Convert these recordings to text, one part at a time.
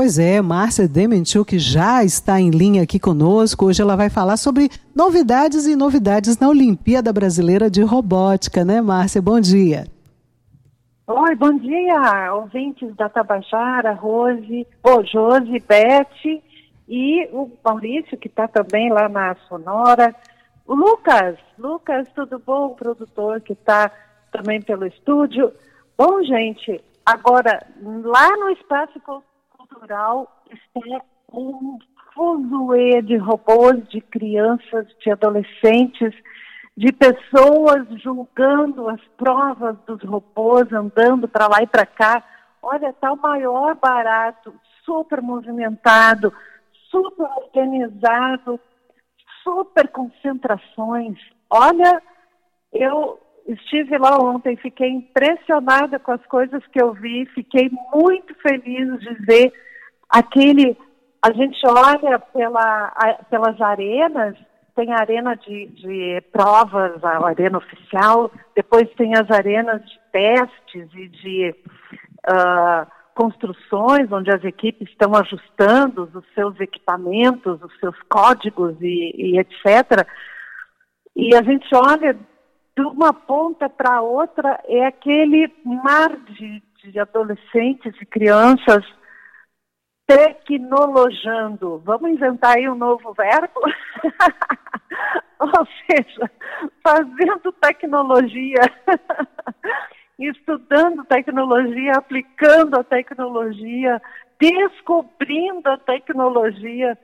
Pois é, Márcia Demenchuk já está em linha aqui conosco. Hoje ela vai falar sobre novidades e novidades na Olimpíada Brasileira de Robótica, né, Márcia? Bom dia. Oi, bom dia, ouvintes da Tabajara, Rose, oh, Josi, Beth e o Maurício, que está também lá na Sonora. O Lucas, Lucas, tudo bom? O produtor que está também pelo estúdio. Bom, gente, agora, lá no Espaço Cultural está um fuzuê de robôs, de crianças, de adolescentes, de pessoas julgando as provas dos robôs, andando para lá e para cá. Olha, está o maior barato, super movimentado, super organizado, super concentrações. Olha, eu estive lá ontem, fiquei impressionada com as coisas que eu vi, fiquei muito feliz de ver aquele. A gente olha pela, pelas arenas tem a arena de, de provas, a arena oficial, depois tem as arenas de testes e de uh, construções, onde as equipes estão ajustando os seus equipamentos, os seus códigos e, e etc. E a gente olha de uma ponta para outra, é aquele mar de, de adolescentes e crianças tecnologando. Vamos inventar aí um novo verbo? Ou seja, fazendo tecnologia, estudando tecnologia, aplicando a tecnologia, descobrindo a tecnologia.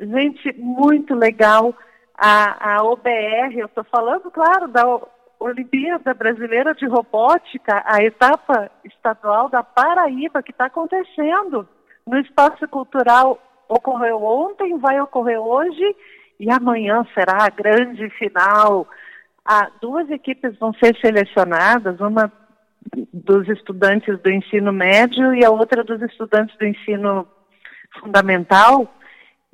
Gente, muito legal. A, a OBR, eu estou falando, claro, da Olimpíada Brasileira de Robótica, a etapa estadual da Paraíba, que está acontecendo no Espaço Cultural ocorreu ontem, vai ocorrer hoje e amanhã será a grande final. Ah, duas equipes vão ser selecionadas, uma dos estudantes do ensino médio e a outra dos estudantes do ensino fundamental.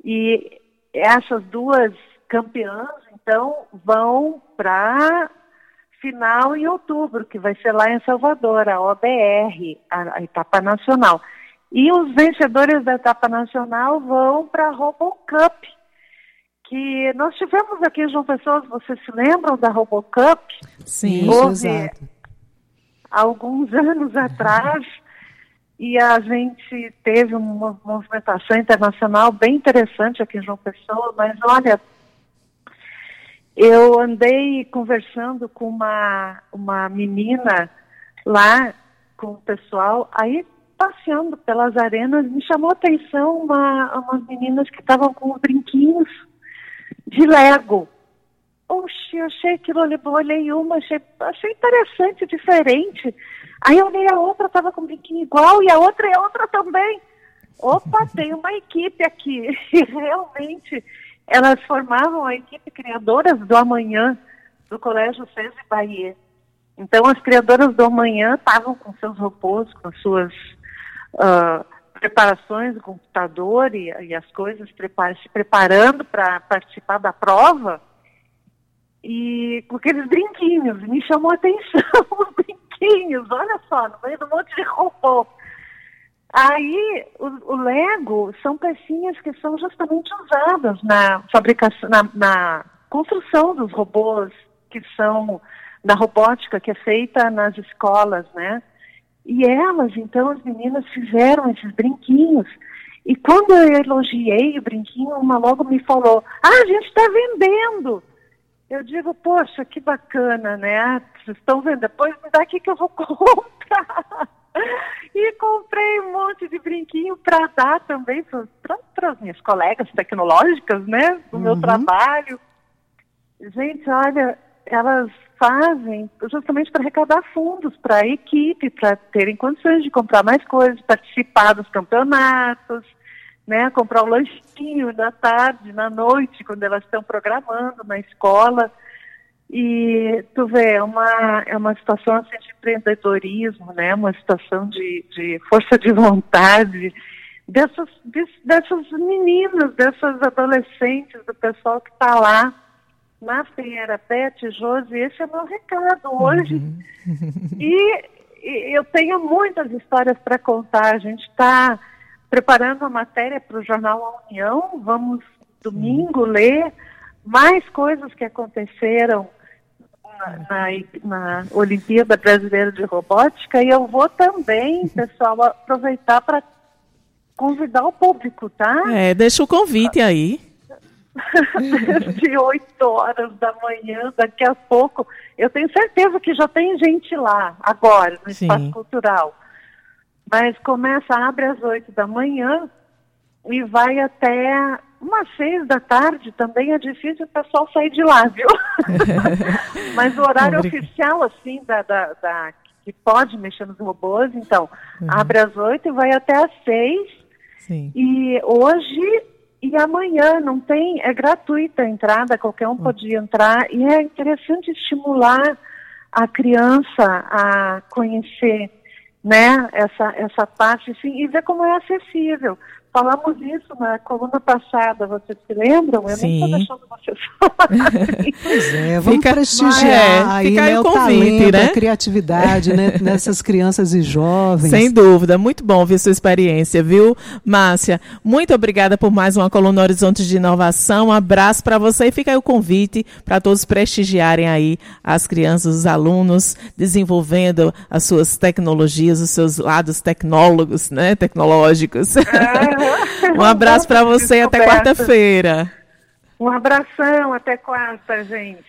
E essas duas campeãs, então, vão para final em outubro, que vai ser lá em Salvador, a OBR, a, a etapa nacional. E os vencedores da etapa nacional vão para a RoboCup, que nós tivemos aqui em João Pessoa, vocês se lembram da RoboCup? Sim, Houve, exato. Alguns anos atrás, e a gente teve uma movimentação internacional bem interessante aqui em João Pessoa, mas olha, eu andei conversando com uma, uma menina lá, com o pessoal, aí passeando pelas arenas, me chamou a atenção uma, umas meninas que estavam com brinquinhos de Lego. Oxe, eu achei aquilo, eu olhei uma, achei, achei interessante, diferente. Aí eu olhei a outra, estava com um brinquinho igual, e a outra e a outra também. Opa, tem uma equipe aqui. E realmente, elas formavam a equipe Criadoras do Amanhã, do Colégio César Bahia. Então, as criadoras do amanhã estavam com seus robôs, com suas uh, preparações do computador e, e as coisas, prepar, se preparando para participar da prova, e com aqueles brinquinhos, me chamou a atenção os brinquinhos, olha só, no meio do monte de robô. Aí, o, o, Lego são pecinhas que são justamente usadas na fabricação, na, na construção dos robôs, que são da robótica que é feita nas escolas, né? E elas, então, as meninas fizeram esses brinquinhos. E quando eu elogiei o brinquinho, uma logo me falou: Ah, a gente está vendendo. Eu digo: Poxa, que bacana, né? Ah, vocês estão vendo? Depois me dá aqui que eu vou comprar. e comprei um monte de brinquinho para dar também para as minhas colegas tecnológicas, né? Do uhum. meu trabalho. Gente, olha, elas fazem justamente para arrecadar fundos para a equipe, para terem condições de comprar mais coisas, participar dos campeonatos, né, comprar o um lanchinho na tarde, na noite, quando elas estão programando na escola. E tu vê, é uma, é uma situação assim, de empreendedorismo, né, uma situação de, de força de vontade dessas, dessas meninas, dessas adolescentes, do pessoal que está lá na Feira Pet, Josi, esse é o meu recado hoje. Uhum. E, e, eu tenho muitas histórias para contar. A gente está preparando a matéria para o jornal A União. Vamos domingo ler mais coisas que aconteceram na, na, Olimpíada Brasileira de Robótica e eu vou também, pessoal, aproveitar para convidar o público, tá? É, deixa o convite aí. de 8 horas da manhã, daqui a pouco. Eu tenho certeza que já tem gente lá, agora, no Sim. Espaço Cultural. Mas começa, abre às 8 da manhã e vai até umas seis da tarde também é difícil o pessoal sair de lá, viu? Mas o horário oficial, assim, da, da, da, que pode mexer nos robôs, então, uhum. abre às oito e vai até às seis. Sim. E hoje e amanhã não tem, é gratuita a entrada, qualquer um uhum. pode entrar. E é interessante estimular a criança a conhecer né, essa, essa parte assim, e ver como é acessível. Falamos isso na coluna passada, vocês se lembram? Eu Sim. nem estou deixando vocês falarem. Pois é, vamos fica, prestigiar é, aí, né, o, convite, talento, né? a criatividade né, nessas crianças e jovens. Sem dúvida, muito bom ver sua experiência, viu, Márcia? Muito obrigada por mais uma coluna Horizonte de Inovação. Um abraço para você e fica aí o convite para todos prestigiarem aí as crianças, os alunos, desenvolvendo as suas tecnologias, os seus lados tecnólogos, né, tecnológicos. É. um abraço para você até quarta-feira. Um abração, até quarta, gente.